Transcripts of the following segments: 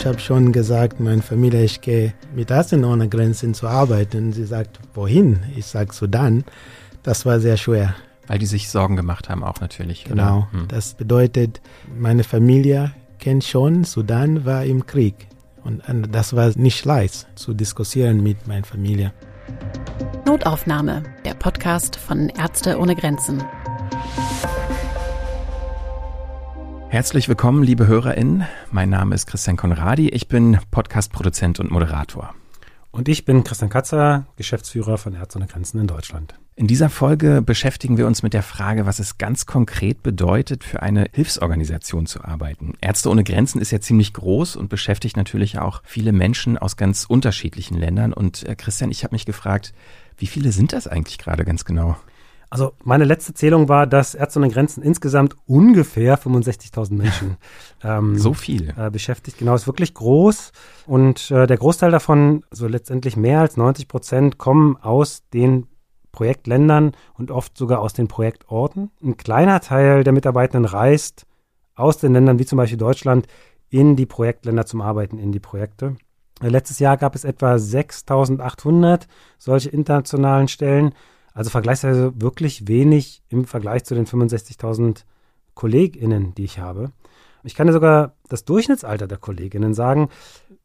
Ich habe schon gesagt, meine Familie, ich gehe mit Ärzten ohne Grenzen zu arbeiten. Sie sagt, wohin? Ich sage Sudan. Das war sehr schwer. Weil die sich Sorgen gemacht haben, auch natürlich. Genau. Hm. Das bedeutet, meine Familie kennt schon, Sudan war im Krieg. Und das war nicht leicht zu diskutieren mit meiner Familie. Notaufnahme, der Podcast von Ärzte ohne Grenzen. Herzlich willkommen, liebe HörerInnen. Mein Name ist Christian Konradi. Ich bin Podcast-Produzent und Moderator. Und ich bin Christian Katzer, Geschäftsführer von Ärzte ohne Grenzen in Deutschland. In dieser Folge beschäftigen wir uns mit der Frage, was es ganz konkret bedeutet, für eine Hilfsorganisation zu arbeiten. Ärzte ohne Grenzen ist ja ziemlich groß und beschäftigt natürlich auch viele Menschen aus ganz unterschiedlichen Ländern. Und äh, Christian, ich habe mich gefragt, wie viele sind das eigentlich gerade ganz genau? Also meine letzte Zählung war, dass Ärzte ohne Grenzen insgesamt ungefähr 65.000 Menschen ähm, so viel äh, beschäftigt. Genau, ist wirklich groß und äh, der Großteil davon, so letztendlich mehr als 90 Prozent, kommen aus den Projektländern und oft sogar aus den Projektorten. Ein kleiner Teil der Mitarbeitenden reist aus den Ländern wie zum Beispiel Deutschland in die Projektländer zum Arbeiten in die Projekte. Letztes Jahr gab es etwa 6.800 solche internationalen Stellen also vergleichsweise wirklich wenig im Vergleich zu den 65.000 KollegInnen, die ich habe. Ich kann dir sogar das Durchschnittsalter der KollegInnen sagen.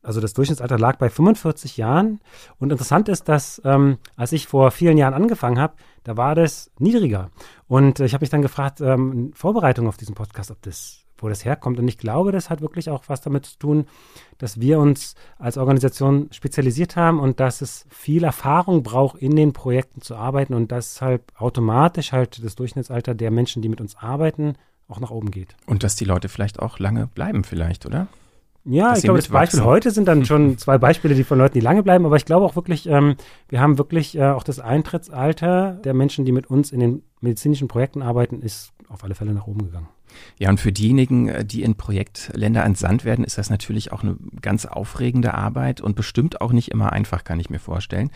Also das Durchschnittsalter lag bei 45 Jahren. Und interessant ist, dass ähm, als ich vor vielen Jahren angefangen habe, da war das niedriger. Und äh, ich habe mich dann gefragt, ähm, in Vorbereitung auf diesen Podcast, ob das wo das herkommt. Und ich glaube, das hat wirklich auch was damit zu tun, dass wir uns als Organisation spezialisiert haben und dass es viel Erfahrung braucht, in den Projekten zu arbeiten und deshalb automatisch halt das Durchschnittsalter der Menschen, die mit uns arbeiten, auch nach oben geht. Und dass die Leute vielleicht auch lange bleiben, vielleicht, oder? Ja, ich glaube, das Beispiel heute sind dann schon zwei Beispiele, die von Leuten, die lange bleiben, aber ich glaube auch wirklich, ähm, wir haben wirklich äh, auch das Eintrittsalter der Menschen, die mit uns in den medizinischen Projekten arbeiten, ist auf alle Fälle nach oben gegangen. Ja, und für diejenigen, äh, die in Projektländer entsandt werden, ist das natürlich auch eine ganz aufregende Arbeit und bestimmt auch nicht immer einfach, kann ich mir vorstellen.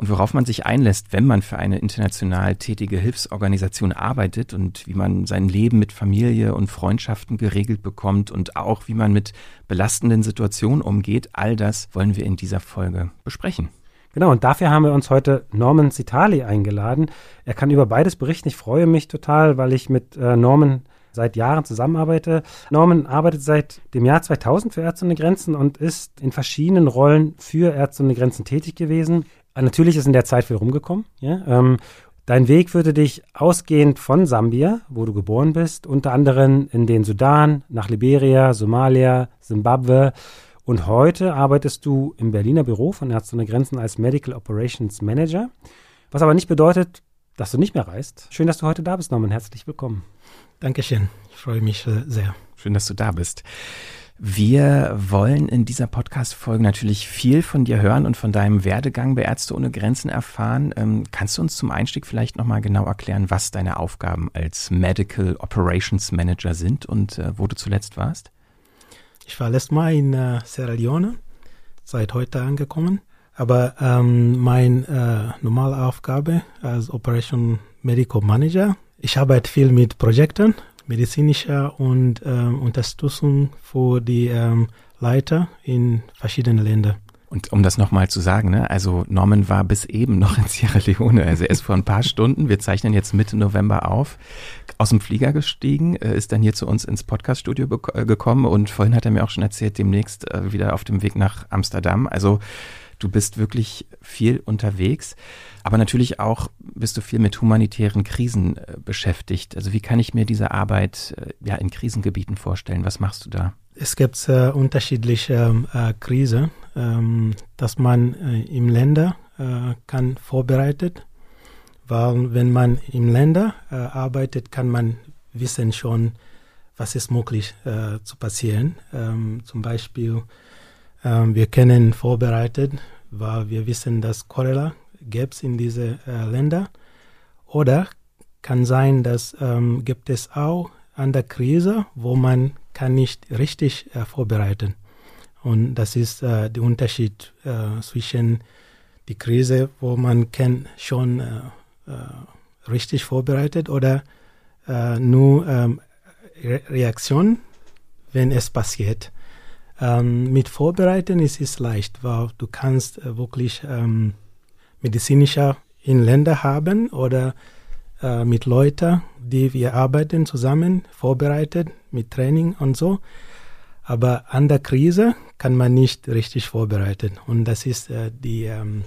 Und worauf man sich einlässt, wenn man für eine international tätige Hilfsorganisation arbeitet und wie man sein Leben mit Familie und Freundschaften geregelt bekommt und auch wie man mit belastenden Situationen umgeht, all das wollen wir in dieser Folge besprechen. Genau, und dafür haben wir uns heute Norman Citali eingeladen. Er kann über beides berichten. Ich freue mich total, weil ich mit äh, Norman seit Jahren zusammenarbeite. Norman arbeitet seit dem Jahr 2000 für Ärzte ohne Grenzen und ist in verschiedenen Rollen für Ärzte ohne Grenzen tätig gewesen. Natürlich ist in der Zeit viel rumgekommen. Ja? Ähm, dein Weg führte dich ausgehend von Sambia, wo du geboren bist, unter anderem in den Sudan, nach Liberia, Somalia, Simbabwe. Und heute arbeitest du im Berliner Büro von Ärzte ohne Grenzen als Medical Operations Manager. Was aber nicht bedeutet, dass du nicht mehr reist. Schön, dass du heute da bist, Norman. Herzlich willkommen. Dankeschön. Ich freue mich äh, sehr. Schön, dass du da bist. Wir wollen in dieser Podcast-Folge natürlich viel von dir hören und von deinem Werdegang bei Ärzte ohne Grenzen erfahren. Ähm, kannst du uns zum Einstieg vielleicht nochmal genau erklären, was deine Aufgaben als Medical Operations Manager sind und äh, wo du zuletzt warst? Ich war letztes Mal in äh, Sierra Leone, seit heute angekommen. Aber ähm, meine äh, normale Aufgabe als Operation Medical Manager ich arbeite viel mit Projekten, medizinischer und ähm, Unterstützung für die ähm, Leiter in verschiedenen Ländern. Und um das nochmal zu sagen, ne, also Norman war bis eben noch in Sierra Leone. Also er ist vor ein paar Stunden, wir zeichnen jetzt Mitte November auf, aus dem Flieger gestiegen, äh, ist dann hier zu uns ins Podcaststudio äh, gekommen und vorhin hat er mir auch schon erzählt, demnächst äh, wieder auf dem Weg nach Amsterdam. Also du bist wirklich viel unterwegs. Aber natürlich auch bist du viel mit humanitären Krisen äh, beschäftigt. Also wie kann ich mir diese Arbeit äh, ja in Krisengebieten vorstellen? Was machst du da? Es gibt äh, unterschiedliche äh, Krisen, ähm, dass man äh, im Länder äh, kann vorbereitet, weil wenn man im Länder äh, arbeitet, kann man wissen schon, was ist möglich zu passieren. Ähm, zum Beispiel, ähm, wir können vorbereitet, weil wir wissen, dass Cholera gäbe es in diese äh, Länder. Oder kann sein, dass ähm, gibt es auch an der Krise, wo man kann nicht richtig äh, vorbereiten. Und das ist äh, der Unterschied äh, zwischen die Krise, wo man kann schon äh, äh, richtig vorbereitet oder äh, nur ähm, Re Reaktion, wenn es passiert. Ähm, mit Vorbereiten ist es leicht, weil du kannst äh, wirklich ähm, medizinischer in Länder haben oder äh, mit Leuten, die wir arbeiten zusammen, vorbereitet mit Training und so. Aber an der Krise kann man nicht richtig vorbereiten. Und das ist äh, die, ähm,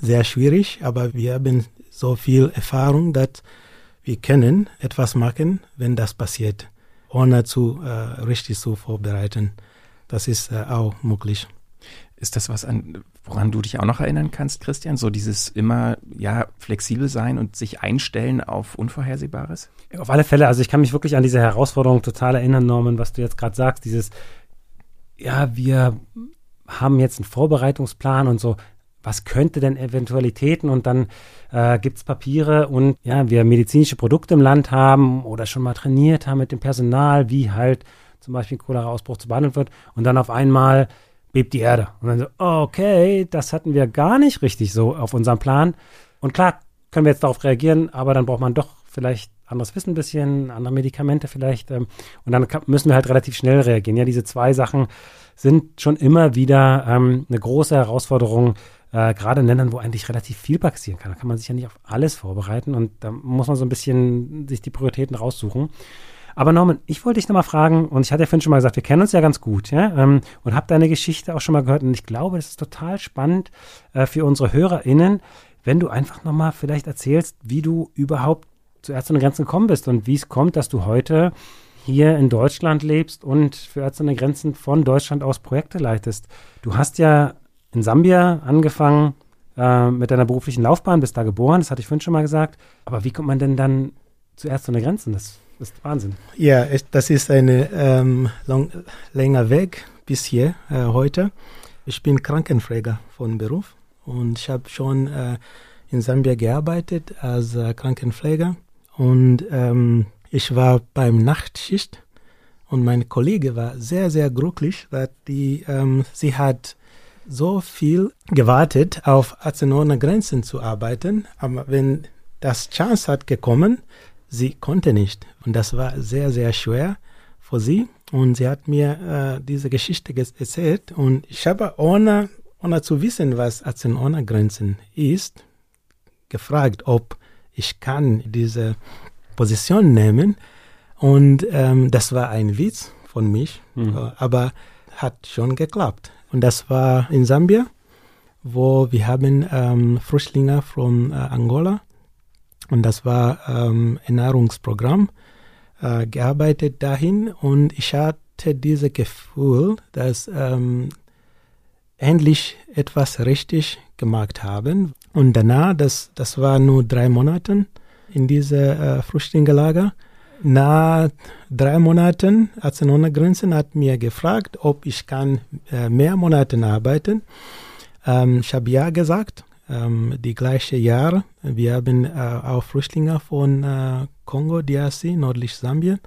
sehr schwierig, aber wir haben so viel Erfahrung, dass wir können etwas machen, wenn das passiert, ohne zu äh, richtig zu vorbereiten. Das ist äh, auch möglich. Ist das was, an, woran du dich auch noch erinnern kannst, Christian? So dieses immer, ja, flexibel sein und sich einstellen auf Unvorhersehbares? Auf alle Fälle. Also ich kann mich wirklich an diese Herausforderung total erinnern, Norman, was du jetzt gerade sagst. Dieses, ja, wir haben jetzt einen Vorbereitungsplan und so was könnte denn Eventualitäten und dann äh, gibt es Papiere und ja, wir medizinische Produkte im Land haben oder schon mal trainiert haben mit dem Personal, wie halt zum Beispiel Cholera-Ausbruch zu behandeln wird und dann auf einmal bebt die Erde. Und dann so, okay, das hatten wir gar nicht richtig so auf unserem Plan. Und klar, können wir jetzt darauf reagieren, aber dann braucht man doch vielleicht anderes Wissen ein bisschen, andere Medikamente vielleicht. Ähm, und dann müssen wir halt relativ schnell reagieren. Ja, diese zwei Sachen sind schon immer wieder ähm, eine große Herausforderung, äh, gerade in Ländern, wo eigentlich relativ viel passieren kann. Da kann man sich ja nicht auf alles vorbereiten und da muss man so ein bisschen sich die Prioritäten raussuchen. Aber Norman, ich wollte dich nochmal fragen, und ich hatte ja vorhin schon mal gesagt, wir kennen uns ja ganz gut, ja, ähm, und habe deine Geschichte auch schon mal gehört. Und ich glaube, das ist total spannend äh, für unsere HörerInnen, wenn du einfach nochmal vielleicht erzählst, wie du überhaupt zu Ärzte ohne Grenzen gekommen bist und wie es kommt, dass du heute hier in Deutschland lebst und für Ärzte ohne Grenzen von Deutschland aus Projekte leitest. Du hast ja in Sambia angefangen äh, mit deiner beruflichen Laufbahn, bist da geboren, das hatte ich vorhin schon mal gesagt. Aber wie kommt man denn dann zu Ärzte ohne Grenzen? Das, das ist Wahnsinn. Ja, das ist ein ähm, länger Weg bis hier äh, heute. Ich bin Krankenpfleger von Beruf und ich habe schon äh, in Sambia gearbeitet als äh, Krankenpfleger und ähm, ich war beim Nachtschicht und mein Kollege war sehr, sehr glücklich, weil die, ähm, sie hat so viel gewartet, auf ohne Grenzen zu arbeiten, aber wenn das Chance hat gekommen, sie konnte nicht. Und das war sehr, sehr schwer für sie. Und sie hat mir äh, diese Geschichte erzählt. Und ich habe, ohne, ohne zu wissen, was Ärzte ohne Grenzen ist, gefragt, ob ich kann diese Position nehmen. Und ähm, das war ein Witz von mich, mhm. Äh, aber hat schon geklappt. Und das war in Sambia, wo wir haben ähm, Flüchtlinge von äh, Angola und das war ähm, Ernährungsprogramm äh, gearbeitet dahin und ich hatte dieses Gefühl, dass ähm, endlich etwas richtig gemacht haben. Und danach, das, das war nur drei Monate in diese äh, Flüchtlingslager, nach drei Monaten Ärzte ohne Grenzen hat mir gefragt, ob ich kann äh, mehr Monate arbeiten. Ähm, ich habe ja gesagt, ähm, die gleiche Jahr. Wir haben äh, auch Flüchtlinge von äh, Kongo, DRC, nördlich Sambien.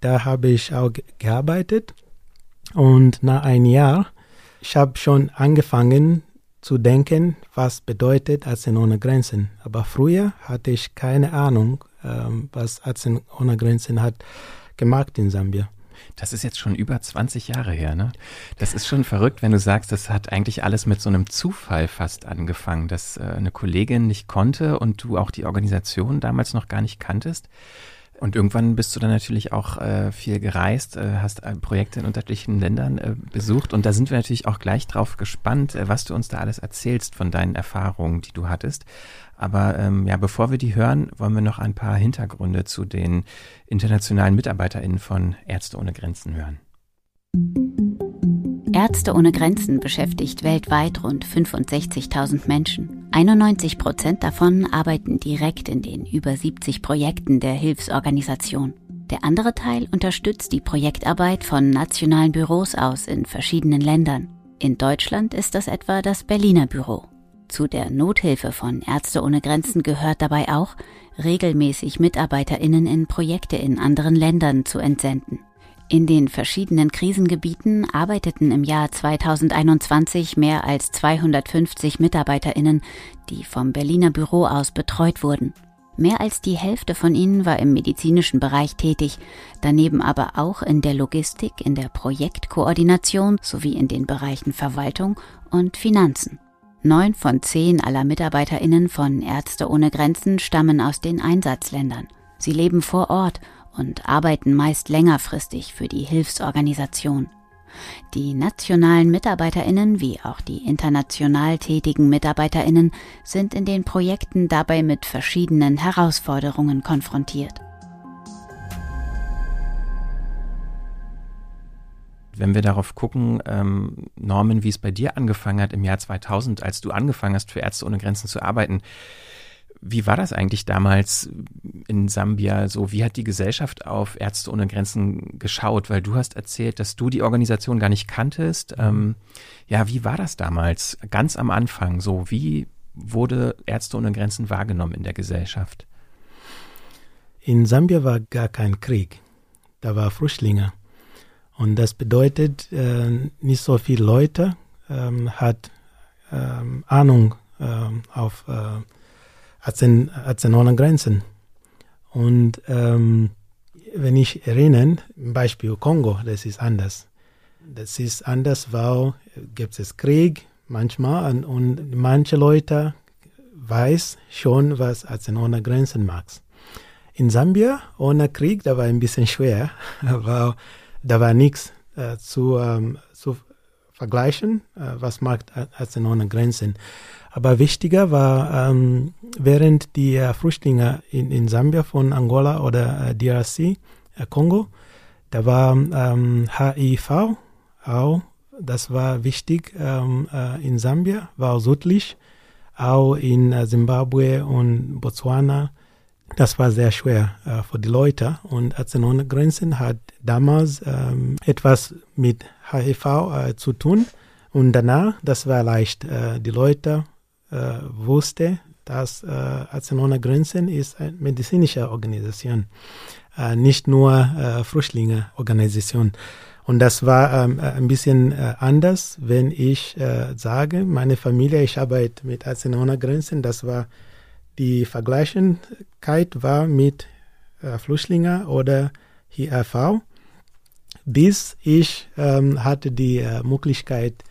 Da habe ich auch gearbeitet. Und nach einem Jahr, ich habe schon angefangen zu denken, was bedeutet Ärzte ohne Grenzen. Aber früher hatte ich keine Ahnung, ähm, was Ärzte ohne Grenzen hat gemacht in Sambia. Das ist jetzt schon über 20 Jahre her, ne? Das ist schon verrückt, wenn du sagst, das hat eigentlich alles mit so einem Zufall fast angefangen, dass äh, eine Kollegin nicht konnte und du auch die Organisation damals noch gar nicht kanntest. Und irgendwann bist du dann natürlich auch äh, viel gereist, äh, hast äh, Projekte in unterschiedlichen Ländern äh, besucht. Und da sind wir natürlich auch gleich drauf gespannt, äh, was du uns da alles erzählst von deinen Erfahrungen, die du hattest. Aber ähm, ja, bevor wir die hören, wollen wir noch ein paar Hintergründe zu den internationalen MitarbeiterInnen von Ärzte ohne Grenzen hören. Ärzte ohne Grenzen beschäftigt weltweit rund 65.000 Menschen. 91 Prozent davon arbeiten direkt in den über 70 Projekten der Hilfsorganisation. Der andere Teil unterstützt die Projektarbeit von nationalen Büros aus in verschiedenen Ländern. In Deutschland ist das etwa das Berliner Büro. Zu der Nothilfe von Ärzte ohne Grenzen gehört dabei auch, regelmäßig Mitarbeiterinnen in Projekte in anderen Ländern zu entsenden. In den verschiedenen Krisengebieten arbeiteten im Jahr 2021 mehr als 250 Mitarbeiterinnen, die vom Berliner Büro aus betreut wurden. Mehr als die Hälfte von ihnen war im medizinischen Bereich tätig, daneben aber auch in der Logistik, in der Projektkoordination sowie in den Bereichen Verwaltung und Finanzen. Neun von zehn aller Mitarbeiterinnen von Ärzte ohne Grenzen stammen aus den Einsatzländern. Sie leben vor Ort und arbeiten meist längerfristig für die Hilfsorganisation. Die nationalen Mitarbeiterinnen wie auch die international tätigen Mitarbeiterinnen sind in den Projekten dabei mit verschiedenen Herausforderungen konfrontiert. Wenn wir darauf gucken, ähm, Norman, wie es bei dir angefangen hat im Jahr 2000, als du angefangen hast, für Ärzte ohne Grenzen zu arbeiten, wie war das eigentlich damals in Sambia? So, wie hat die Gesellschaft auf Ärzte ohne Grenzen geschaut? Weil du hast erzählt, dass du die Organisation gar nicht kanntest. Ähm, ja, wie war das damals? Ganz am Anfang. So, wie wurde Ärzte ohne Grenzen wahrgenommen in der Gesellschaft? In Sambia war gar kein Krieg. Da war Flüchtlinge. Und das bedeutet, äh, nicht so viele Leute ähm, hat ähm, Ahnung ähm, auf äh, Arzen Grenzen. Und ähm, wenn ich erinnere, Beispiel Kongo, das ist anders. Das ist anders, weil gibt es Krieg manchmal und, und manche Leute weiß schon, was Arzen ohne Grenzen macht. In Sambia ohne Krieg, da war ein bisschen schwer, weil da war nichts äh, zu, ähm, zu vergleichen, äh, was macht Arzen ohne Grenzen. Aber wichtiger war, ähm, während die äh, Flüchtlinge in, in Sambia von Angola oder äh, DRC, äh, Kongo, da war ähm, HIV auch, das war wichtig ähm, äh, in Sambia, war südlich, auch in Zimbabwe und Botswana. Das war sehr schwer äh, für die Leute und Ärzte ohne Grenzen hat damals ähm, etwas mit HIV äh, zu tun und danach, das war leicht. Äh, die Leute äh, wusste, dass äh, Ärzte ohne Grenzen ist eine medizinische Organisation, äh, nicht nur äh, Flüchtlingeorganisation. Und das war ähm, äh, ein bisschen äh, anders, wenn ich äh, sage, meine Familie, ich arbeite mit Ärzte ohne Grenzen, das war die Vergleichbarkeit war mit äh, Flüchtlingen oder HIV, bis ich ähm, hatte die äh, Möglichkeit,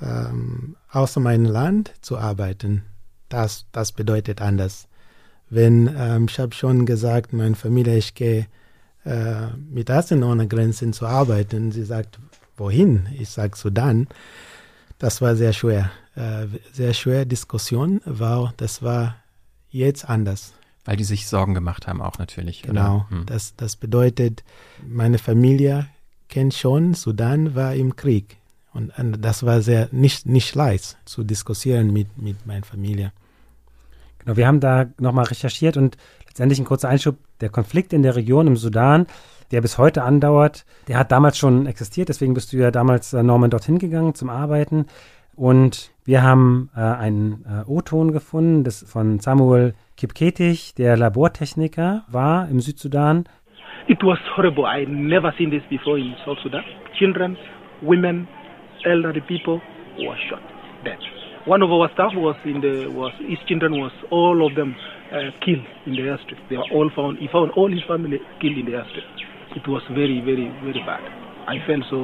ähm, außer meinem Land zu arbeiten. Das, das bedeutet anders. Wenn, ähm, ich habe schon gesagt, meine Familie, ich gehe äh, mit Ärzten ohne Grenzen zu arbeiten. Sie sagt, wohin? Ich sage Sudan. Das war sehr schwer. Äh, sehr schwer Diskussion, weil das war jetzt anders. Weil die sich Sorgen gemacht haben auch natürlich. Genau. Hm. Das, das bedeutet, meine Familie kennt schon, Sudan war im Krieg. Und, und das war sehr nicht, nicht leicht zu diskutieren mit, mit meiner Familie. Genau, wir haben da nochmal recherchiert und letztendlich ein kurzer Einschub. Der Konflikt in der Region im Sudan, der bis heute andauert, der hat damals schon existiert. Deswegen bist du ja damals, äh, Norman, dorthin gegangen zum Arbeiten. Und wir haben äh, einen äh, O-Ton gefunden, das von Samuel Kipketig, der Labortechniker war im Südsudan. It was horrible. I never seen this before in South Sudan. Children, women, elderly people were shot dead. One of our staff was in the was his children was all of them uh, killed in the airstrip. They were all found. He found all his family killed in the airstrip. It was very very very bad. I felt so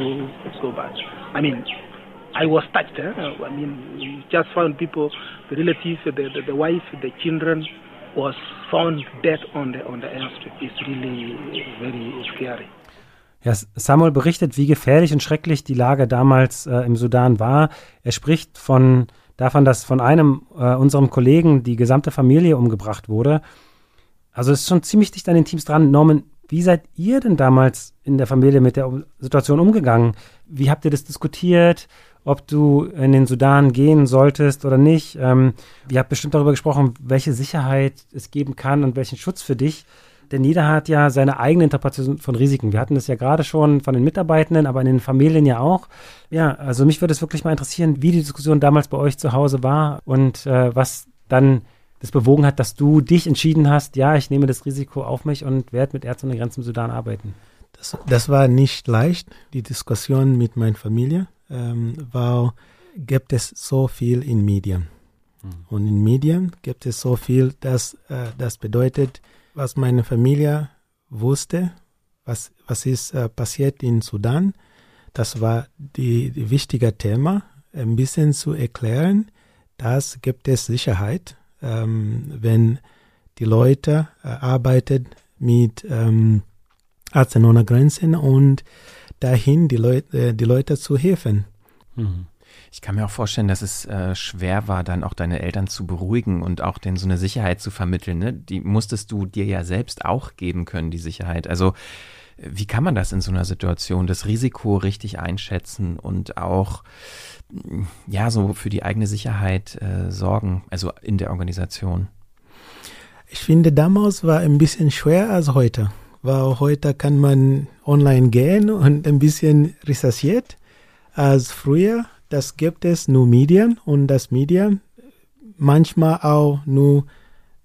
so bad. I mean, I was touched. Eh? I mean, we just found people, the relatives, the, the, the wife, the children was found dead on the on the airstrip. It's really very scary. Ja, Samuel berichtet, wie gefährlich und schrecklich die Lage damals äh, im Sudan war. Er spricht von, davon, dass von einem äh, unserem Kollegen die gesamte Familie umgebracht wurde. Also es ist schon ziemlich dicht an den Teams dran. Norman, wie seid ihr denn damals in der Familie mit der Situation umgegangen? Wie habt ihr das diskutiert? Ob du in den Sudan gehen solltest oder nicht? Ähm, ihr habt bestimmt darüber gesprochen, welche Sicherheit es geben kann und welchen Schutz für dich. Denn jeder hat ja seine eigene Interpretation von Risiken. Wir hatten das ja gerade schon von den Mitarbeitenden, aber in den Familien ja auch. Ja, also mich würde es wirklich mal interessieren, wie die Diskussion damals bei euch zu Hause war und äh, was dann das bewogen hat, dass du dich entschieden hast, ja, ich nehme das Risiko auf mich und werde mit Ärzten ohne Grenzen im Sudan arbeiten. Das, das war nicht leicht, die Diskussion mit meiner Familie, ähm, weil gibt es so viel in Medien. Mhm. Und in Medien gibt es so viel, dass äh, das bedeutet, was meine Familie wusste, was, was ist äh, passiert in Sudan. Das war die, die wichtige Thema, ein bisschen zu erklären, dass gibt es Sicherheit, ähm, wenn die Leute äh, arbeiten mit ähm, Ärzte ohne Grenzen und dahin die Leute, äh, die Leute zu helfen. Mhm. Ich kann mir auch vorstellen, dass es äh, schwer war, dann auch deine Eltern zu beruhigen und auch denen so eine Sicherheit zu vermitteln. Ne? Die musstest du dir ja selbst auch geben können, die Sicherheit. Also wie kann man das in so einer Situation, das Risiko richtig einschätzen und auch ja so für die eigene Sicherheit äh, sorgen, also in der Organisation? Ich finde, damals war ein bisschen schwer als heute, weil heute kann man online gehen und ein bisschen recherchiert als früher das gibt es nur Medien und das Medien manchmal auch nur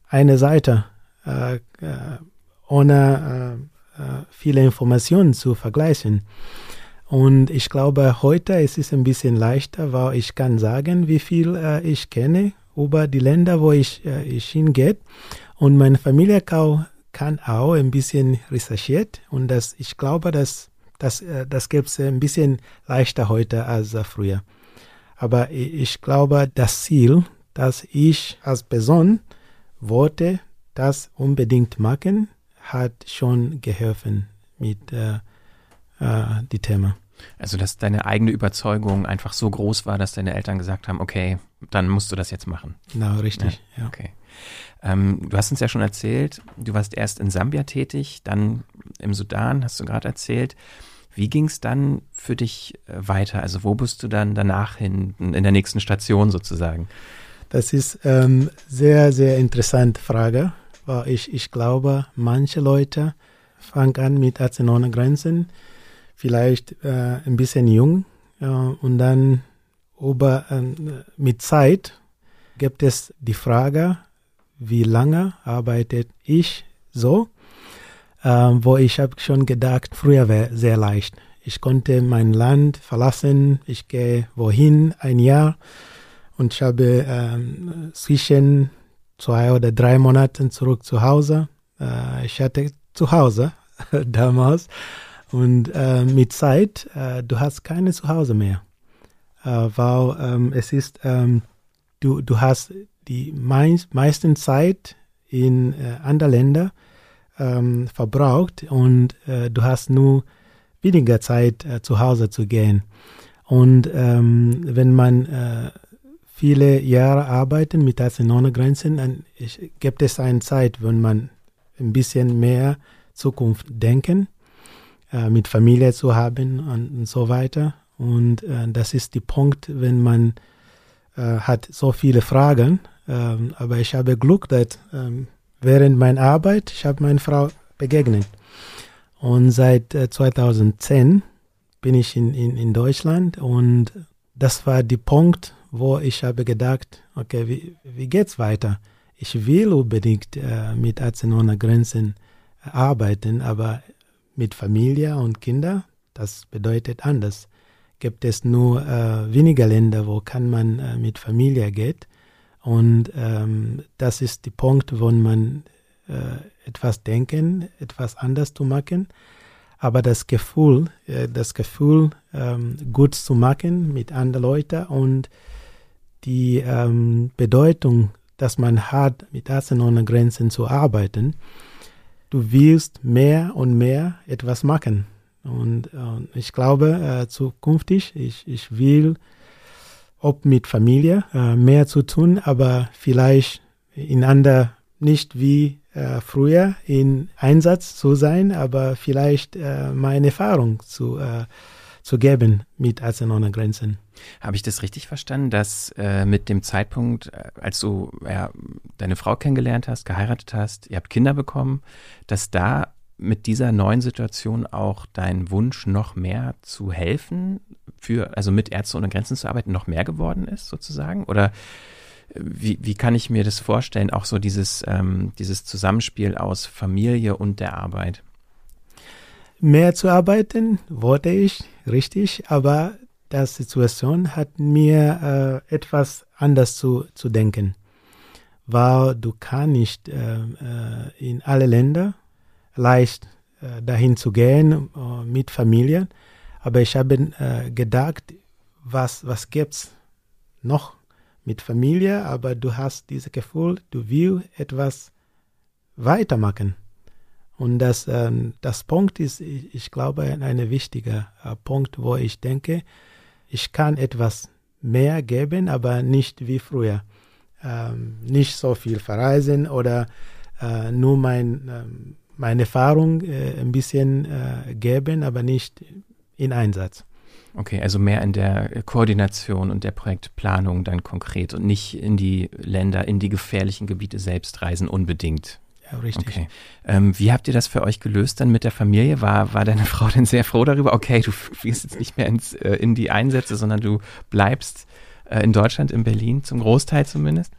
eine Seite äh, äh ohne äh, äh, viele Informationen zu vergleichen. Und ich glaube, heute ist es ein bisschen leichter, weil ich kann sagen, wie viel äh, ich kenne über die Länder, wo ich, äh, ich hingehe. Und meine Familie kann auch ein bisschen recherchiert. Und das, ich glaube, dass, dass, das gibt es ein bisschen leichter heute als früher. Aber ich glaube, das Ziel, dass ich als Person wollte, das unbedingt machen, hat schon geholfen mit äh, äh, die Thema. Also, dass deine eigene Überzeugung einfach so groß war, dass deine Eltern gesagt haben, okay, dann musst du das jetzt machen. Genau, richtig, ja. ja. Okay. Ähm, du hast uns ja schon erzählt, du warst erst in Sambia tätig, dann im Sudan, hast du gerade erzählt. Wie ging es dann für dich äh, weiter? Also wo bist du dann danach hin, in der nächsten Station sozusagen? Das ist ähm, sehr, sehr interessante Frage, weil ich, ich glaube, manche Leute fangen an mit Ärzte ohne Grenzen, vielleicht äh, ein bisschen jung äh, und dann über, äh, mit Zeit gibt es die Frage, wie lange arbeitet ich so? ähm, wo ich habe schon gedacht, früher wäre sehr leicht. Ich konnte mein Land verlassen, ich gehe wohin, ein Jahr und ich habe ähm, zwischen zwei oder drei Monaten zurück zu Hause. Äh, ich hatte zu Hause damals und äh, mit Zeit, äh, du hast keine Zuhause mehr, äh, weil ähm, es ist, ähm, du, du hast die meist, meisten Zeit in äh, anderen Ländern ähm, verbraucht und äh, du hast nur weniger Zeit äh, zu Hause zu gehen. Und ähm, wenn man äh, viele Jahre arbeitet mit Ärzten ohne Grenzen, dann gibt es eine Zeit, wenn man ein bisschen mehr Zukunft denken, äh, mit Familie zu haben und, und so weiter. Und äh, das ist der Punkt, wenn man äh, hat so viele Fragen. Ähm, aber ich habe Glück, dass ähm, während meiner Arbeit, ich habe meine Frau begegnet. Und seit äh, 2010 bin ich in, in, in Deutschland und das war der Punkt, wo ich habe gedacht, okay, wie, wie geht's weiter? Ich will unbedingt äh, mit Ärzte ohne Grenzen arbeiten, aber mit Familie und Kinder, das bedeutet anders. Gibt es nur äh, weniger Länder, wo kann man äh, mit Familie geht. Und ähm, das ist der Punkt, wo man äh, etwas denken, etwas anders zu machen. Aber das Gefühl, äh, das Gefühl, ähm, gut zu machen mit anderen Leuten und die ähm, Bedeutung, dass man hat, mit Ärzten ohne Grenzen zu arbeiten, du willst mehr und mehr etwas machen. Und äh, ich glaube, äh, zukünftig, ich, ich will ob mit Familie äh, mehr zu tun, aber vielleicht in ander nicht wie äh, früher in Einsatz zu sein, aber vielleicht äh, meine Erfahrung zu, äh, zu geben mit Ärzte ohne Grenzen. Habe ich das richtig verstanden, dass äh, mit dem Zeitpunkt, äh, als du ja, deine Frau kennengelernt hast, geheiratet hast, ihr habt Kinder bekommen, dass da mit dieser neuen Situation auch dein Wunsch, noch mehr zu helfen, für, also mit Ärzte ohne Grenzen zu arbeiten, noch mehr geworden ist, sozusagen? Oder äh, wie, wie kann ich mir das vorstellen, auch so dieses, ähm, dieses Zusammenspiel aus Familie und der Arbeit? Mehr zu arbeiten, wollte ich, richtig, aber das Situation hat mir äh, etwas anders zu, zu denken, weil du kannst nicht äh, äh in alle Länder leicht äh, dahin zu gehen äh, mit Familien, aber ich habe äh, gedacht, was, was gibt's noch mit Familie, aber du hast dieses Gefühl, du willst etwas weitermachen. Und das, ähm, das Punkt ist, ich, ich glaube, ein wichtiger äh, Punkt, wo ich denke, ich kann etwas mehr geben, aber nicht wie früher. Ähm, nicht so viel verreisen oder äh, nur mein, äh, meine Erfahrung äh, ein bisschen äh, geben, aber nicht in Einsatz. Okay, also mehr in der Koordination und der Projektplanung dann konkret und nicht in die Länder, in die gefährlichen Gebiete selbst reisen unbedingt. Ja, richtig. Okay. Ähm, wie habt ihr das für euch gelöst dann mit der Familie? War, war deine Frau denn sehr froh darüber? Okay, du fliegst jetzt nicht mehr ins, äh, in die Einsätze, sondern du bleibst äh, in Deutschland, in Berlin, zum Großteil zumindest?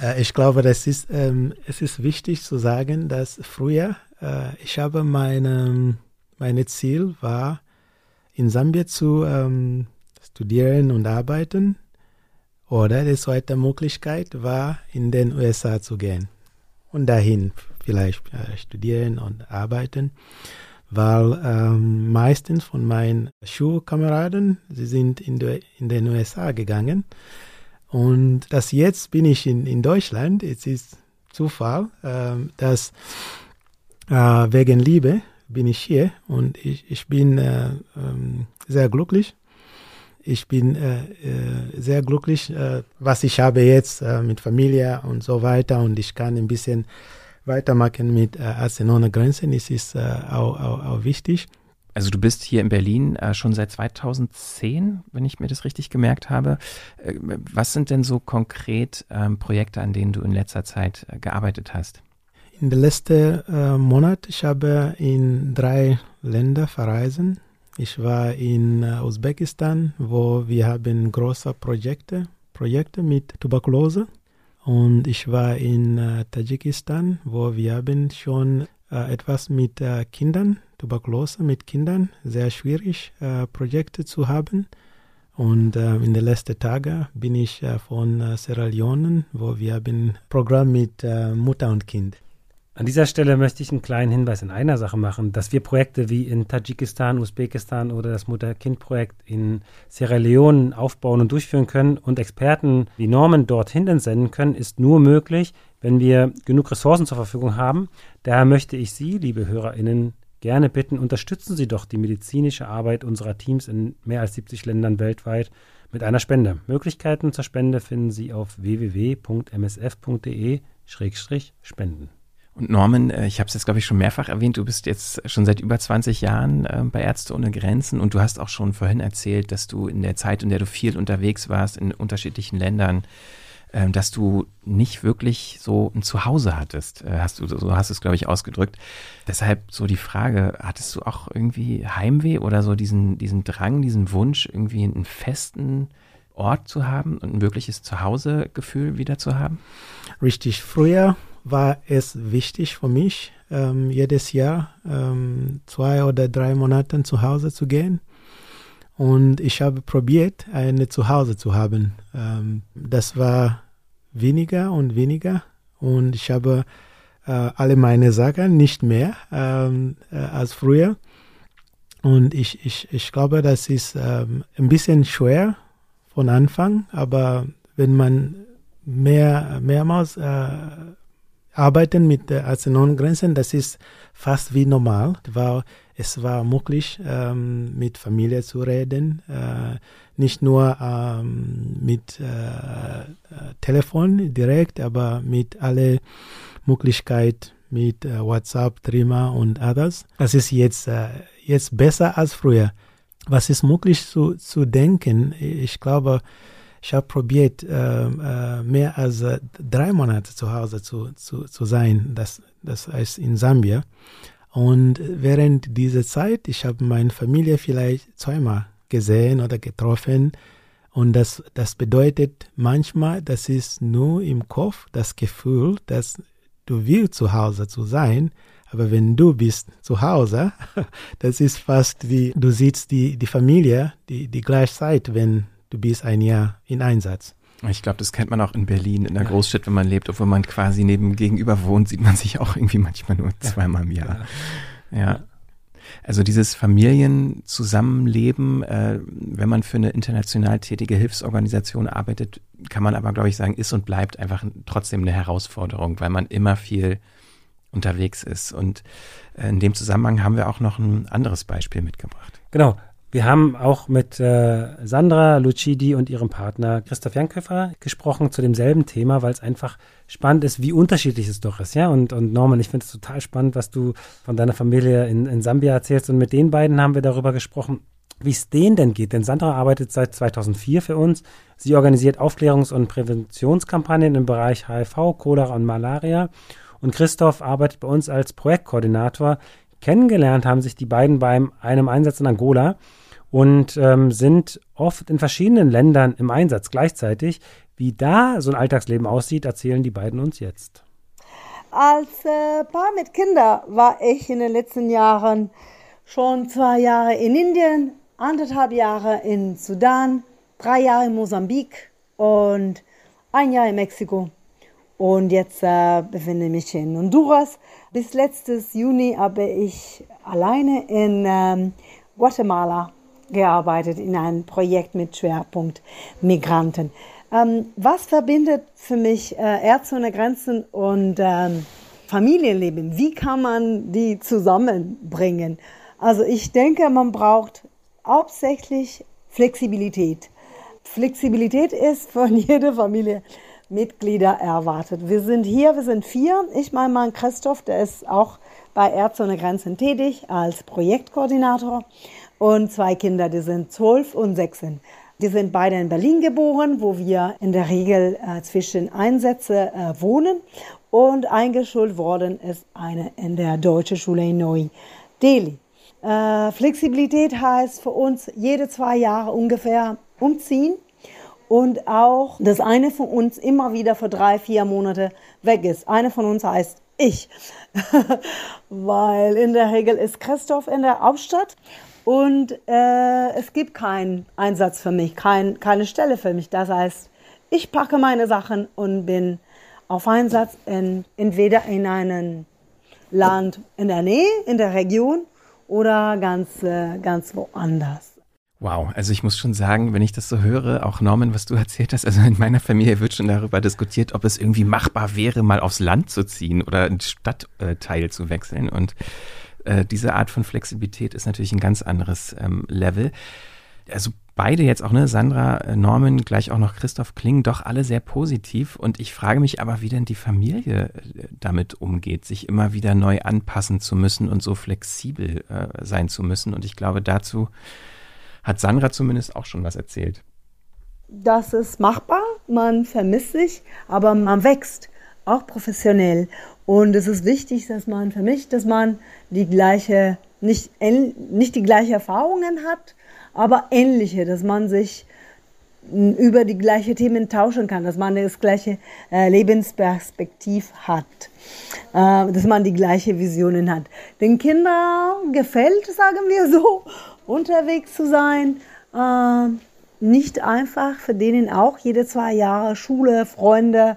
Äh, ich glaube, das ist, ähm, es ist wichtig zu sagen, dass früher, äh, ich habe meine, meine Ziel war, in Sambia zu ähm, studieren und arbeiten. Oder die zweite Möglichkeit war, in den USA zu gehen. Und dahin vielleicht äh, studieren und arbeiten, weil ähm, meistens von meinen Schulkameraden, sie sind in, de, in den USA gegangen. Und das jetzt bin ich in, in Deutschland, es ist Zufall, äh, dass äh, wegen Liebe bin ich hier und ich, ich bin äh, ähm, sehr glücklich ich bin äh, äh, sehr glücklich, äh, was ich habe jetzt äh, mit Familie und so weiter und ich kann ein bisschen weitermachen mit äh, Ärzte ohne Grenzen. Es ist auch, auch, auch wichtig. Also du bist hier in Berlin äh, schon seit 2010, wenn ich mir das richtig gemerkt habe. Äh, was sind denn so konkret ähm, Projekte, an denen du in letzter Zeit äh, gearbeitet hast? In den letzten äh, Monat ich habe in drei Länder verreisen. Ich war in äh, Usbekistan, wo wir haben große Projekte, Projekte mit Tuberkulose. Und ich war in äh, Tadschikistan, wo wir haben schon äh, etwas mit äh, Kindern, Tuberkulose mit Kindern, sehr schwierig äh, Projekte zu haben. Und äh, in den letzten Tagen bin ich von Sierra Leone, wo wir ein Programm mit Mutter und Kind. An dieser Stelle möchte ich einen kleinen Hinweis in einer Sache machen, dass wir Projekte wie in Tadschikistan, Usbekistan oder das Mutter-Kind-Projekt in Sierra Leone aufbauen und durchführen können und Experten wie Norman dorthin entsenden können, ist nur möglich, wenn wir genug Ressourcen zur Verfügung haben. Daher möchte ich Sie, liebe HörerInnen, gerne bitten, unterstützen Sie doch die medizinische Arbeit unserer Teams in mehr als 70 Ländern weltweit mit einer Spende. Möglichkeiten zur Spende finden Sie auf www.msf.de-spenden. Und Norman, äh, ich habe es jetzt, glaube ich, schon mehrfach erwähnt, du bist jetzt schon seit über 20 Jahren äh, bei Ärzte ohne Grenzen und du hast auch schon vorhin erzählt, dass du in der Zeit, in der du viel unterwegs warst, in unterschiedlichen Ländern, äh, dass du nicht wirklich so ein Zuhause hattest. Äh, hast du, so hast du es, glaube ich, ausgedrückt. Deshalb so die Frage, hattest du auch irgendwie Heimweh oder so diesen, diesen Drang, diesen Wunsch, irgendwie einen festen Ort zu haben und ein wirkliches Zuhausegefühl wieder zu haben? Richtig. Früher war es wichtig für mich, ähm, jedes Jahr ähm, zwei oder drei Monate zu Hause zu gehen. Und ich habe probiert, eine Zuhause zu haben. Ähm, das war weniger und weniger. Und ich habe äh, alle meine Sachen nicht mehr ähm, äh, als früher. Und ich, ich, ich glaube, das ist ähm, ein bisschen schwer von Anfang, aber wenn man mehr, mehrmals äh, Arbeiten mit der Ärzte ohne Grenzen, das ist fast wie normal. War, es war möglich, ähm, mit Familie zu reden, äh, nicht nur ähm, mit äh, Telefon direkt, aber mit alle Möglichkeiten mit äh, WhatsApp, Trima und others. Das ist jetzt, äh, jetzt besser als früher. Was ist möglich zu, zu denken? Ich glaube, ich habe probiert, äh, äh, mehr als äh, drei Monate zu Hause zu, zu, zu sein, das, das heißt in Sambia. Und während dieser Zeit, ich habe meine Familie vielleicht zweimal gesehen oder getroffen. Und das, das bedeutet manchmal, das ist nur im Kopf das Gefühl, dass du willst zu Hause zu sein, Aber wenn du bist zu Hause, das ist fast wie, du siehst die, die Familie, die, die gleiche Zeit, wenn du bist ein Jahr in Einsatz. Ich glaube, das kennt man auch in Berlin, in der ja. Großstadt, wenn man lebt, obwohl man quasi neben gegenüber wohnt, sieht man sich auch irgendwie manchmal nur zweimal im Jahr. ja. ja. Also dieses Familienzusammenleben, äh, wenn man für eine international tätige Hilfsorganisation arbeitet, kann man aber, glaube ich, sagen, ist und bleibt einfach trotzdem eine Herausforderung, weil man immer viel unterwegs ist. Und äh, in dem Zusammenhang haben wir auch noch ein anderes Beispiel mitgebracht. Genau. Wir haben auch mit äh, Sandra Lucidi und ihrem Partner Christoph Janköfer gesprochen zu demselben Thema, weil es einfach spannend ist, wie unterschiedlich es doch ist. Ja, und, und Norman, ich finde es total spannend, was du von deiner Familie in, in Sambia erzählst. Und mit den beiden haben wir darüber gesprochen, wie es denen denn geht. Denn Sandra arbeitet seit 2004 für uns. Sie organisiert Aufklärungs- und Präventionskampagnen im Bereich HIV, Cholera und Malaria. Und Christoph arbeitet bei uns als Projektkoordinator. Kennengelernt haben sich die beiden beim einem Einsatz in Angola und ähm, sind oft in verschiedenen Ländern im Einsatz gleichzeitig. Wie da so ein Alltagsleben aussieht, erzählen die beiden uns jetzt. Als äh, Paar mit Kindern war ich in den letzten Jahren schon zwei Jahre in Indien, anderthalb Jahre in Sudan, drei Jahre in Mosambik und ein Jahr in Mexiko. Und jetzt äh, befinde ich mich in Honduras. Bis letztes Juni habe ich alleine in ähm, Guatemala gearbeitet in einem Projekt mit Schwerpunkt Migranten. Ähm, was verbindet für mich äh, Ärzte ohne Grenzen und ähm, Familienleben? Wie kann man die zusammenbringen? Also ich denke, man braucht hauptsächlich Flexibilität. Flexibilität ist von jeder Familie Mitglieder erwartet. Wir sind hier, wir sind vier. Ich, mein Mann Christoph, der ist auch bei Ärzte ohne Grenzen tätig als Projektkoordinator und zwei Kinder, die sind zwölf und sechzehn. Die sind beide in Berlin geboren, wo wir in der Regel äh, zwischen Einsätze äh, wohnen. Und eingeschult worden ist eine in der Deutschen Schule in Neu-Delhi. Äh, Flexibilität heißt für uns jede zwei Jahre ungefähr umziehen und auch, dass eine von uns immer wieder für drei, vier Monate weg ist. Eine von uns heißt ich, weil in der Regel ist Christoph in der Hauptstadt und äh, es gibt keinen Einsatz für mich, kein, keine Stelle für mich. Das heißt, ich packe meine Sachen und bin auf Einsatz in, entweder in einem Land in der Nähe, in der Region oder ganz, äh, ganz woanders. Wow, also ich muss schon sagen, wenn ich das so höre, auch Norman, was du erzählt hast, also in meiner Familie wird schon darüber diskutiert, ob es irgendwie machbar wäre, mal aufs Land zu ziehen oder einen Stadtteil zu wechseln. Und äh, diese Art von Flexibilität ist natürlich ein ganz anderes ähm, Level. Also beide jetzt auch, ne, Sandra, äh, Norman, gleich auch noch Christoph klingen doch alle sehr positiv. Und ich frage mich aber, wie denn die Familie äh, damit umgeht, sich immer wieder neu anpassen zu müssen und so flexibel äh, sein zu müssen. Und ich glaube, dazu hat Sandra zumindest auch schon was erzählt. Das ist machbar, man vermisst sich, aber man wächst, auch professionell. Und es ist wichtig, dass man für mich, dass man die gleiche, nicht, nicht die gleiche Erfahrungen hat, aber ähnliche, dass man sich über die gleichen Themen tauschen kann, dass man das gleiche äh, Lebensperspektiv hat, äh, dass man die gleiche Visionen hat. Den Kindern gefällt, sagen wir so, unterwegs zu sein. Äh, nicht einfach für denen auch jede zwei Jahre Schule, Freunde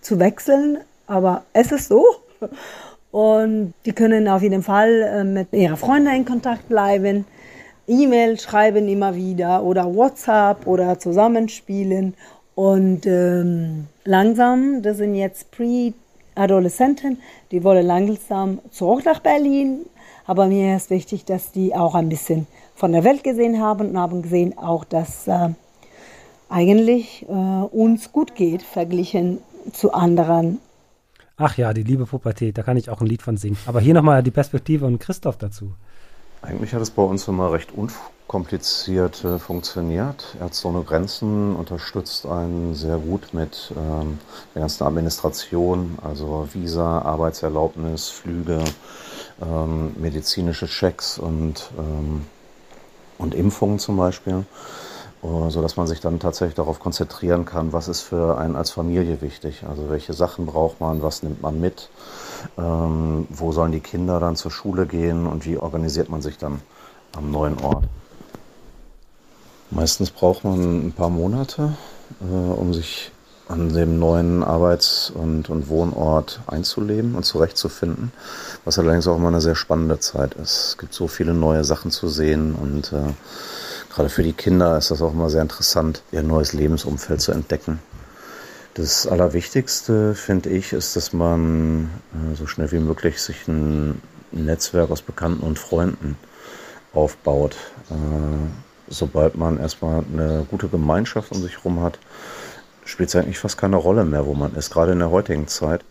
zu wechseln, aber es ist so. Und die können auf jeden Fall äh, mit ihren Freunden in Kontakt bleiben, E-Mail schreiben immer wieder oder WhatsApp oder zusammenspielen. Und ähm, langsam, das sind jetzt Pre-Adoleszenten, die wollen langsam zurück nach Berlin. Aber mir ist wichtig, dass die auch ein bisschen von der Welt gesehen haben und haben gesehen auch, dass äh, eigentlich äh, uns gut geht, verglichen zu anderen. Ach ja, die liebe Pubertät, da kann ich auch ein Lied von singen. Aber hier nochmal die Perspektive und Christoph dazu. Eigentlich hat es bei uns immer recht unkompliziert äh, funktioniert. Ärzte ohne Grenzen unterstützt einen sehr gut mit ähm, der ganzen Administration, also Visa, Arbeitserlaubnis, Flüge, ähm, medizinische Checks und ähm, und Impfungen zum Beispiel, äh, so dass man sich dann tatsächlich darauf konzentrieren kann, was ist für einen als Familie wichtig. Also welche Sachen braucht man, was nimmt man mit. Ähm, wo sollen die Kinder dann zur Schule gehen und wie organisiert man sich dann am neuen Ort? Meistens braucht man ein paar Monate, äh, um sich an dem neuen Arbeits- und, und Wohnort einzuleben und zurechtzufinden, was allerdings auch immer eine sehr spannende Zeit ist. Es gibt so viele neue Sachen zu sehen und äh, gerade für die Kinder ist das auch immer sehr interessant, ihr neues Lebensumfeld zu entdecken. Das Allerwichtigste, finde ich, ist, dass man äh, so schnell wie möglich sich ein Netzwerk aus Bekannten und Freunden aufbaut. Äh, sobald man erstmal eine gute Gemeinschaft um sich herum hat, spielt es eigentlich fast keine Rolle mehr, wo man ist, gerade in der heutigen Zeit.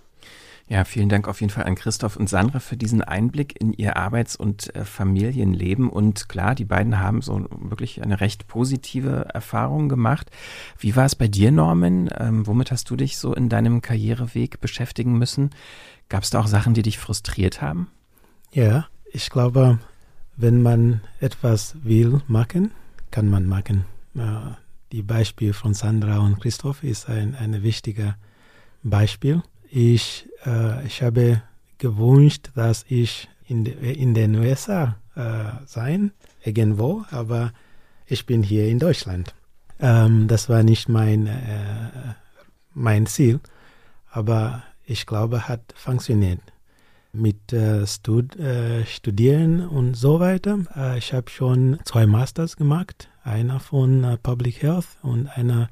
Ja, vielen Dank auf jeden Fall an Christoph und Sandra für diesen Einblick in ihr Arbeits- und äh, Familienleben. Und klar, die beiden haben so wirklich eine recht positive Erfahrung gemacht. Wie war es bei dir, Norman? Ähm, womit hast du dich so in deinem Karriereweg beschäftigen müssen? Gab es da auch Sachen, die dich frustriert haben? Ja, ich glaube, wenn man etwas will machen, kann man machen. Äh, die Beispiel von Sandra und Christoph ist ein, ein wichtiges Beispiel. Ich, äh, ich habe gewünscht, dass ich in, de, in den USA äh, sein, irgendwo, aber ich bin hier in Deutschland. Ähm, das war nicht mein, äh, mein Ziel, aber ich glaube, hat funktioniert mit äh, Stud äh, Studieren und so weiter. Äh, ich habe schon zwei Masters gemacht, einer von äh, Public Health und einer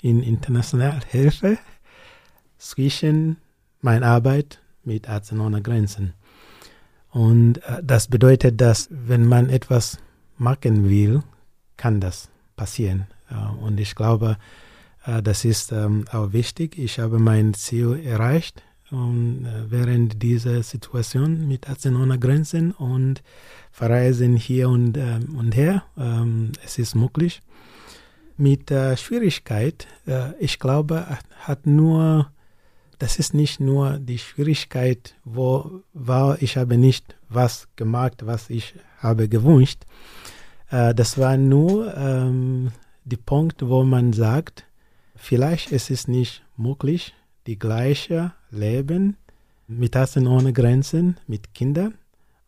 in internationaler Hilfe zwischen meiner Arbeit mit Ärzte ohne Grenzen. Und äh, das bedeutet, dass wenn man etwas machen will, kann das passieren. Äh, und ich glaube, das ist ähm, auch wichtig. Ich habe mein Ziel erreicht und, äh, während dieser Situation mit Ärzte ohne Grenzen und verreisen hier und, äh, und her. Ähm, es ist möglich. Mit äh, Schwierigkeit, äh, ich glaube, hat nur, das ist nicht nur die Schwierigkeit, wo war, ich habe nicht was gemacht, was ich habe gewünscht. Äh, das war nur ähm, die Punkt, wo man sagt, vielleicht ist es nicht möglich, die gleiche Leben mit Ärzten ohne Grenzen, mit Kindern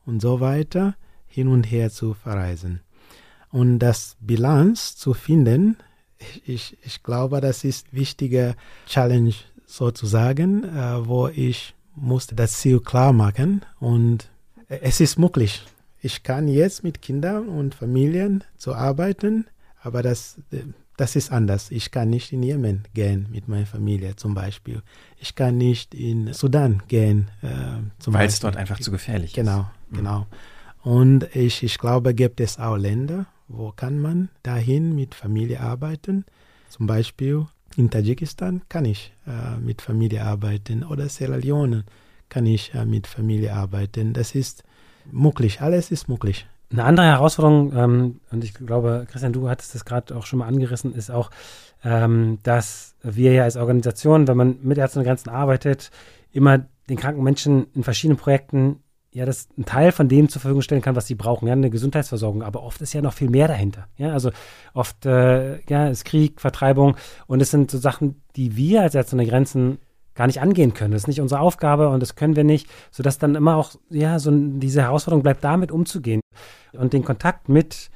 und so weiter hin und her zu verreisen. Und das Bilanz zu finden, ich, ich glaube, das ist wichtige Challenge sozusagen, äh, wo ich musste das Ziel klar machen und es ist möglich. Ich kann jetzt mit Kindern und Familien zu arbeiten, aber das das ist anders. Ich kann nicht in Jemen gehen mit meiner Familie zum Beispiel. Ich kann nicht in Sudan gehen. Äh, Weil es dort einfach zu gefährlich genau, ist. Genau, genau. Und ich, ich glaube, gibt es auch Länder, wo kann man dahin mit Familie arbeiten. Zum Beispiel in Tadschikistan kann ich äh, mit Familie arbeiten oder Sierra Leone kann ich äh, mit Familie arbeiten. Das ist möglich, alles ist möglich. Eine andere Herausforderung, ähm, und ich glaube, Christian, du hattest das gerade auch schon mal angerissen, ist auch, ähm, dass wir ja als Organisation, wenn man mit Ärzte und Grenzen arbeitet, immer den kranken Menschen in verschiedenen Projekten ja, das ein Teil von dem zur Verfügung stellen kann, was sie brauchen, ja, eine Gesundheitsversorgung. Aber oft ist ja noch viel mehr dahinter. Ja, also oft äh, ja, ist Krieg, Vertreibung und es sind so Sachen, die wir als Ärzte ohne Grenzen gar nicht angehen können. Das ist nicht unsere Aufgabe und das können wir nicht, sodass dann immer auch, ja, so diese Herausforderung bleibt, damit umzugehen und den Kontakt mit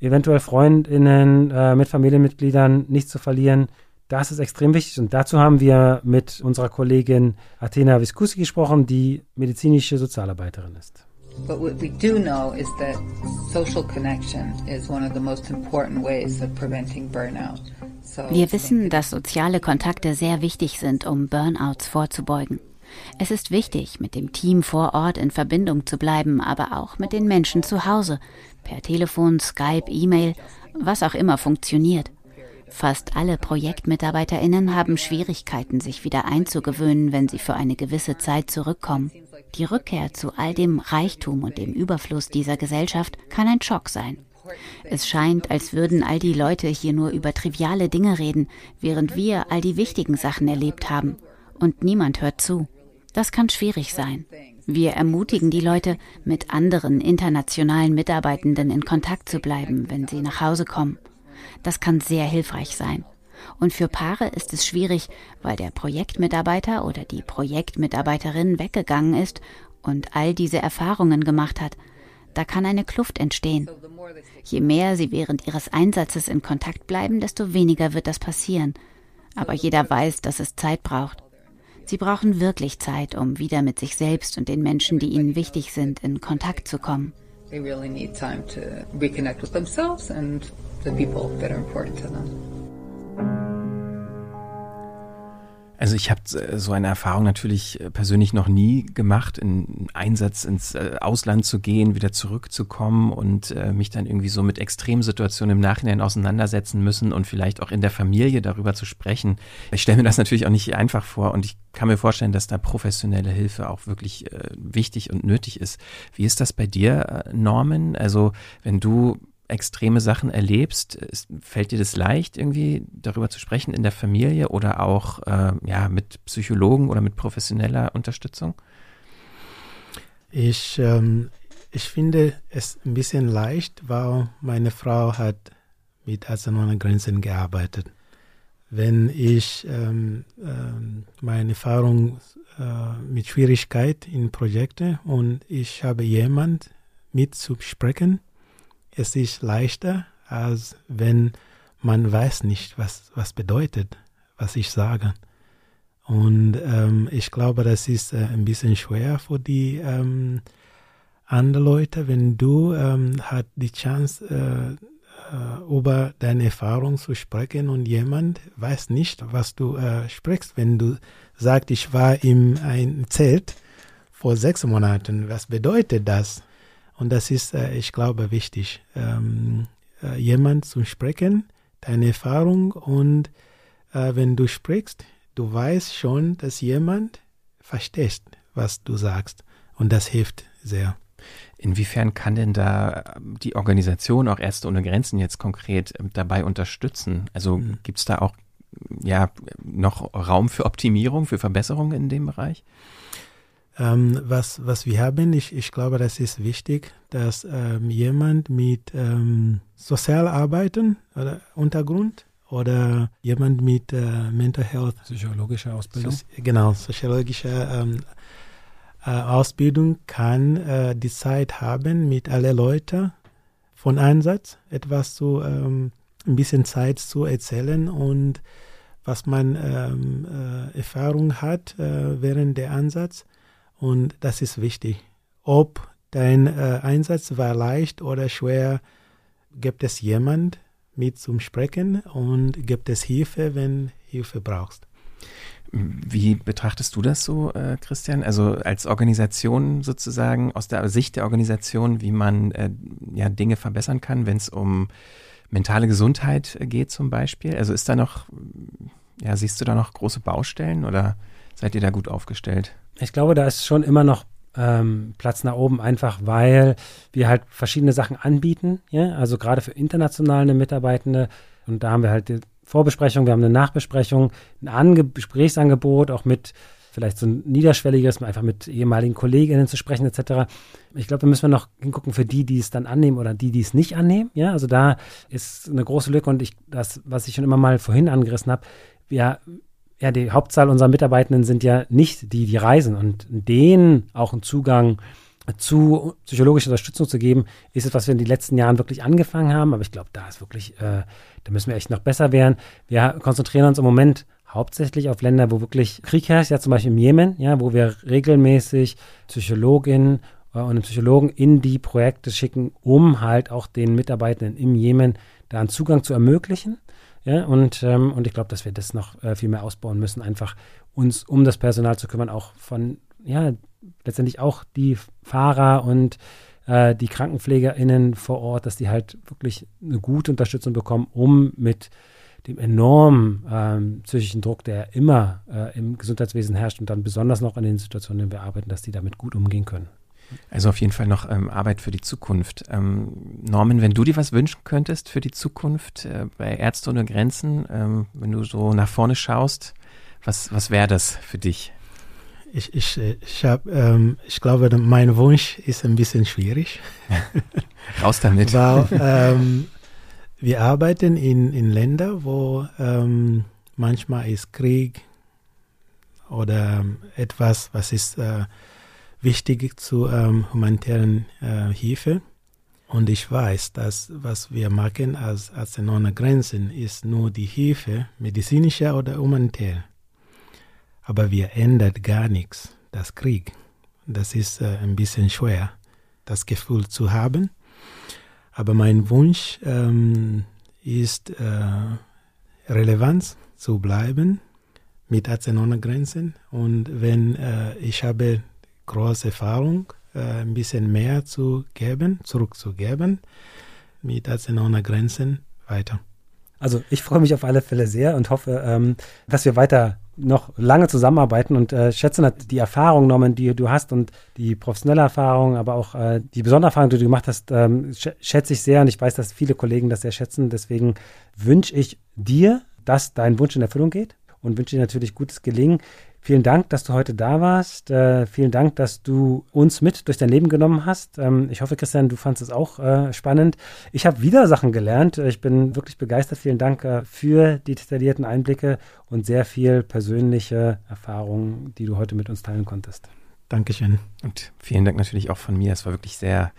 eventuell FreundInnen, äh, mit Familienmitgliedern nicht zu verlieren. Das ist extrem wichtig und dazu haben wir mit unserer Kollegin Athena Viscusi gesprochen, die medizinische Sozialarbeiterin ist. But what we do know is that social connection is one of the most important ways of preventing burnout. Wir wissen, dass soziale Kontakte sehr wichtig sind, um Burnouts vorzubeugen. Es ist wichtig, mit dem Team vor Ort in Verbindung zu bleiben, aber auch mit den Menschen zu Hause, per Telefon, Skype, E-Mail, was auch immer funktioniert. Fast alle Projektmitarbeiterinnen haben Schwierigkeiten, sich wieder einzugewöhnen, wenn sie für eine gewisse Zeit zurückkommen. Die Rückkehr zu all dem Reichtum und dem Überfluss dieser Gesellschaft kann ein Schock sein. Es scheint, als würden all die Leute hier nur über triviale Dinge reden, während wir all die wichtigen Sachen erlebt haben. Und niemand hört zu. Das kann schwierig sein. Wir ermutigen die Leute, mit anderen internationalen Mitarbeitenden in Kontakt zu bleiben, wenn sie nach Hause kommen. Das kann sehr hilfreich sein. Und für Paare ist es schwierig, weil der Projektmitarbeiter oder die Projektmitarbeiterin weggegangen ist und all diese Erfahrungen gemacht hat. Da kann eine Kluft entstehen. Je mehr sie während ihres Einsatzes in Kontakt bleiben, desto weniger wird das passieren. Aber jeder weiß, dass es Zeit braucht. Sie brauchen wirklich Zeit, um wieder mit sich selbst und den Menschen, die ihnen wichtig sind, in Kontakt zu kommen. They really need time to reconnect with themselves and the people that are important to them. Also ich habe äh, so eine Erfahrung natürlich äh, persönlich noch nie gemacht, in Einsatz ins äh, Ausland zu gehen, wieder zurückzukommen und mich dann irgendwie so mit Extremsituationen im Nachhinein auseinandersetzen müssen und vielleicht auch in der Familie darüber zu sprechen. Ich stelle mir das natürlich auch nicht einfach vor und ich kann mir vorstellen, dass da professionelle Hilfe auch wirklich wichtig und nötig ist. Wie ist das bei dir, Norman? Also wenn du extreme Sachen erlebst, fällt dir das leicht, irgendwie darüber zu sprechen in der Familie oder auch äh, ja, mit Psychologen oder mit professioneller Unterstützung? Ich, ähm, ich finde es ein bisschen leicht, weil meine Frau hat mit Ärzte ohne Grenzen gearbeitet. Wenn ich ähm, ähm, meine Erfahrung äh, mit Schwierigkeit in Projekte und ich habe jemand mitzusprechen, es ist leichter, als wenn man weiß nicht, was, was bedeutet, was ich sage. Und ähm, ich glaube, das ist äh, ein bisschen schwer für die ähm, anderen Leute, wenn du ähm, hat die Chance, äh, äh, über deine Erfahrung zu sprechen und jemand weiß nicht, was du äh, sprichst. Wenn du sagst, ich war in ein Zelt vor sechs Monaten, was bedeutet das? Und das ist, äh, ich glaube, wichtig, ähm, äh, jemand zu sprechen, deine Erfahrung und äh, wenn du sprichst, du weißt schon, dass jemand versteht, was du sagst. Und das hilft sehr. Inwiefern kann denn da die Organisation, auch Ärzte ohne Grenzen jetzt konkret ähm, dabei unterstützen? Also mhm. gibt es da auch ja noch Raum für Optimierung, für Verbesserungen in dem Bereich? Ähm, was, was wir haben, ich, ich glaube, das ist wichtig, dass ähm, jemand mit ähm, Sozialarbeiten oder Untergrund oder jemand mit äh, Mental Health. Psychologischer Ausbildung. So, genau, psychologische ähm, äh, Ausbildung kann äh, die Zeit haben, mit allen Leuten von Einsatz etwas zu, ähm, ein bisschen Zeit zu erzählen und was man ähm, äh, Erfahrung hat äh, während der Einsatz und das ist wichtig. Ob dein äh, Einsatz war leicht oder schwer, gibt es jemand mit zum Sprechen und gibt es Hilfe, wenn Hilfe brauchst. Wie betrachtest du das so, äh, Christian? Also als Organisation sozusagen, aus der Sicht der Organisation, wie man äh, ja, Dinge verbessern kann, wenn es um mentale Gesundheit geht zum Beispiel? Also ist da noch, ja, siehst du da noch große Baustellen oder seid ihr da gut aufgestellt? Ich glaube, da ist schon immer noch ähm, Platz nach oben, einfach weil wir halt verschiedene Sachen anbieten. Ja? Also gerade für internationale Mitarbeitende. Und da haben wir halt die Vorbesprechung, wir haben eine Nachbesprechung, ein Ange Gesprächsangebot, auch mit vielleicht so ein niederschwelliges, einfach mit ehemaligen Kolleginnen zu sprechen, etc. Ich glaube, da müssen wir noch hingucken für die, die es dann annehmen oder die, die es nicht annehmen. Ja, also da ist eine große Lücke und ich, das, was ich schon immer mal vorhin angerissen habe, wir ja, die Hauptzahl unserer Mitarbeitenden sind ja nicht die, die reisen und denen auch einen Zugang zu psychologischer Unterstützung zu geben, ist es, was wir in den letzten Jahren wirklich angefangen haben. Aber ich glaube, da ist wirklich, äh, da müssen wir echt noch besser werden. Wir konzentrieren uns im Moment hauptsächlich auf Länder, wo wirklich Krieg herrscht, ja zum Beispiel im Jemen, ja, wo wir regelmäßig Psychologinnen äh, und Psychologen in die Projekte schicken, um halt auch den Mitarbeitenden im Jemen da einen Zugang zu ermöglichen. Ja, und, ähm, und ich glaube, dass wir das noch äh, viel mehr ausbauen müssen, einfach uns um das Personal zu kümmern, auch von, ja, letztendlich auch die Fahrer und äh, die KrankenpflegerInnen vor Ort, dass die halt wirklich eine gute Unterstützung bekommen, um mit dem enormen ähm, psychischen Druck, der immer äh, im Gesundheitswesen herrscht und dann besonders noch in den Situationen, in denen wir arbeiten, dass die damit gut umgehen können. Also auf jeden Fall noch ähm, Arbeit für die Zukunft. Ähm, Norman, wenn du dir was wünschen könntest für die Zukunft äh, bei Ärzte ohne Grenzen, ähm, wenn du so nach vorne schaust, was, was wäre das für dich? Ich, ich, ich, hab, ähm, ich glaube, mein Wunsch ist ein bisschen schwierig. Raus damit. Weil ähm, wir arbeiten in, in Ländern, wo ähm, manchmal ist Krieg oder etwas, was ist äh, wichtig zu ähm, humanitären äh, Hilfe. Und ich weiß, dass was wir machen als Ärzte ohne Grenzen ist nur die Hilfe, medizinischer oder humanitär. Aber wir ändern gar nichts, das Krieg. Das ist äh, ein bisschen schwer, das Gefühl zu haben. Aber mein Wunsch ähm, ist, äh, Relevanz zu bleiben mit Ärzte ohne Grenzen. Und wenn äh, ich habe große Erfahrung, äh, ein bisschen mehr zu geben, zurückzugeben, mit Ärzte ohne Grenzen weiter. Also ich freue mich auf alle Fälle sehr und hoffe, ähm, dass wir weiter noch lange zusammenarbeiten und äh, schätze die Erfahrung, Norman, die du hast und die professionelle Erfahrung, aber auch äh, die besondere Erfahrung, die du gemacht hast, ähm, schätze ich sehr und ich weiß, dass viele Kollegen das sehr schätzen. Deswegen wünsche ich dir, dass dein Wunsch in Erfüllung geht und wünsche dir natürlich gutes Gelingen. Vielen Dank, dass du heute da warst. Äh, vielen Dank, dass du uns mit durch dein Leben genommen hast. Ähm, ich hoffe, Christian, du fandest es auch äh, spannend. Ich habe wieder Sachen gelernt. Ich bin wirklich begeistert. Vielen Dank äh, für die detaillierten Einblicke und sehr viel persönliche Erfahrungen, die du heute mit uns teilen konntest. Dankeschön. Und vielen Dank natürlich auch von mir. Es war wirklich sehr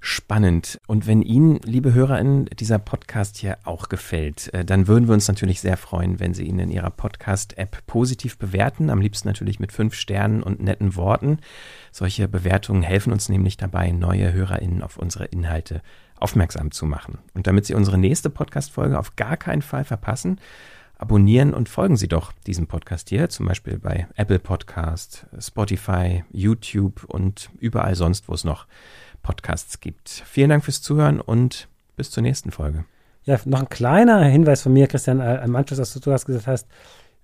spannend. Und wenn Ihnen, liebe HörerInnen, dieser Podcast hier auch gefällt, äh, dann würden wir uns natürlich sehr freuen, wenn Sie ihn in Ihrer Podcast-App positiv bewerten. Am liebsten natürlich mit fünf Sternen und netten Worten. Solche Bewertungen helfen uns nämlich dabei, neue HörerInnen auf unsere Inhalte aufmerksam zu machen. Und damit Sie unsere nächste Podcast-Folge auf gar keinen Fall verpassen, abonnieren und folgen Sie doch diesem Podcast hier, zum Beispiel bei Apple Podcast, Spotify, YouTube und überall sonst, wo es noch Podcasts gibt. Vielen Dank fürs Zuhören und bis zur nächsten Folge. Ja, noch ein kleiner Hinweis von mir, Christian, am Anschluss, dass du das gesagt hast.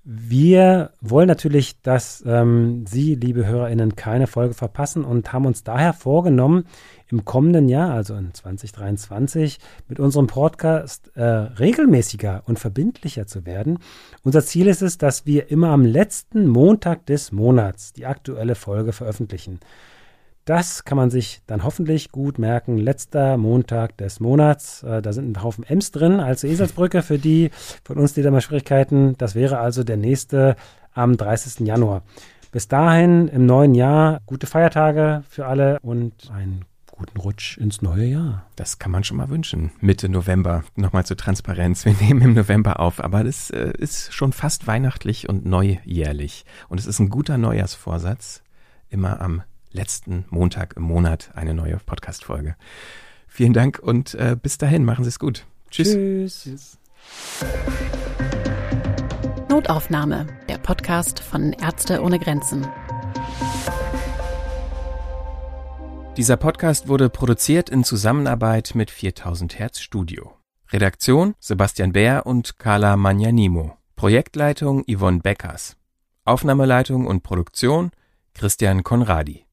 Wir wollen natürlich, dass ähm, Sie, liebe HörerInnen, keine Folge verpassen und haben uns daher vorgenommen, im kommenden Jahr, also in 2023, mit unserem Podcast äh, regelmäßiger und verbindlicher zu werden. Unser Ziel ist es, dass wir immer am letzten Montag des Monats die aktuelle Folge veröffentlichen. Das kann man sich dann hoffentlich gut merken. Letzter Montag des Monats. Äh, da sind ein Haufen Ems drin, also Eselsbrücke für die von uns, die da mal Schwierigkeiten. Das wäre also der nächste am 30. Januar. Bis dahin im neuen Jahr gute Feiertage für alle und einen guten Rutsch ins neue Jahr. Das kann man schon mal wünschen. Mitte November. Nochmal zur Transparenz. Wir nehmen im November auf, aber das äh, ist schon fast weihnachtlich und neujährlich. Und es ist ein guter Neujahrsvorsatz, immer am letzten Montag im Monat eine neue Podcast-Folge. Vielen Dank und äh, bis dahin, machen Sie es gut. Tschüss. Tschüss. Notaufnahme, der Podcast von Ärzte ohne Grenzen. Dieser Podcast wurde produziert in Zusammenarbeit mit 4000 Hertz Studio. Redaktion Sebastian Bär und Carla Magnanimo. Projektleitung Yvonne Beckers. Aufnahmeleitung und Produktion Christian Konradi.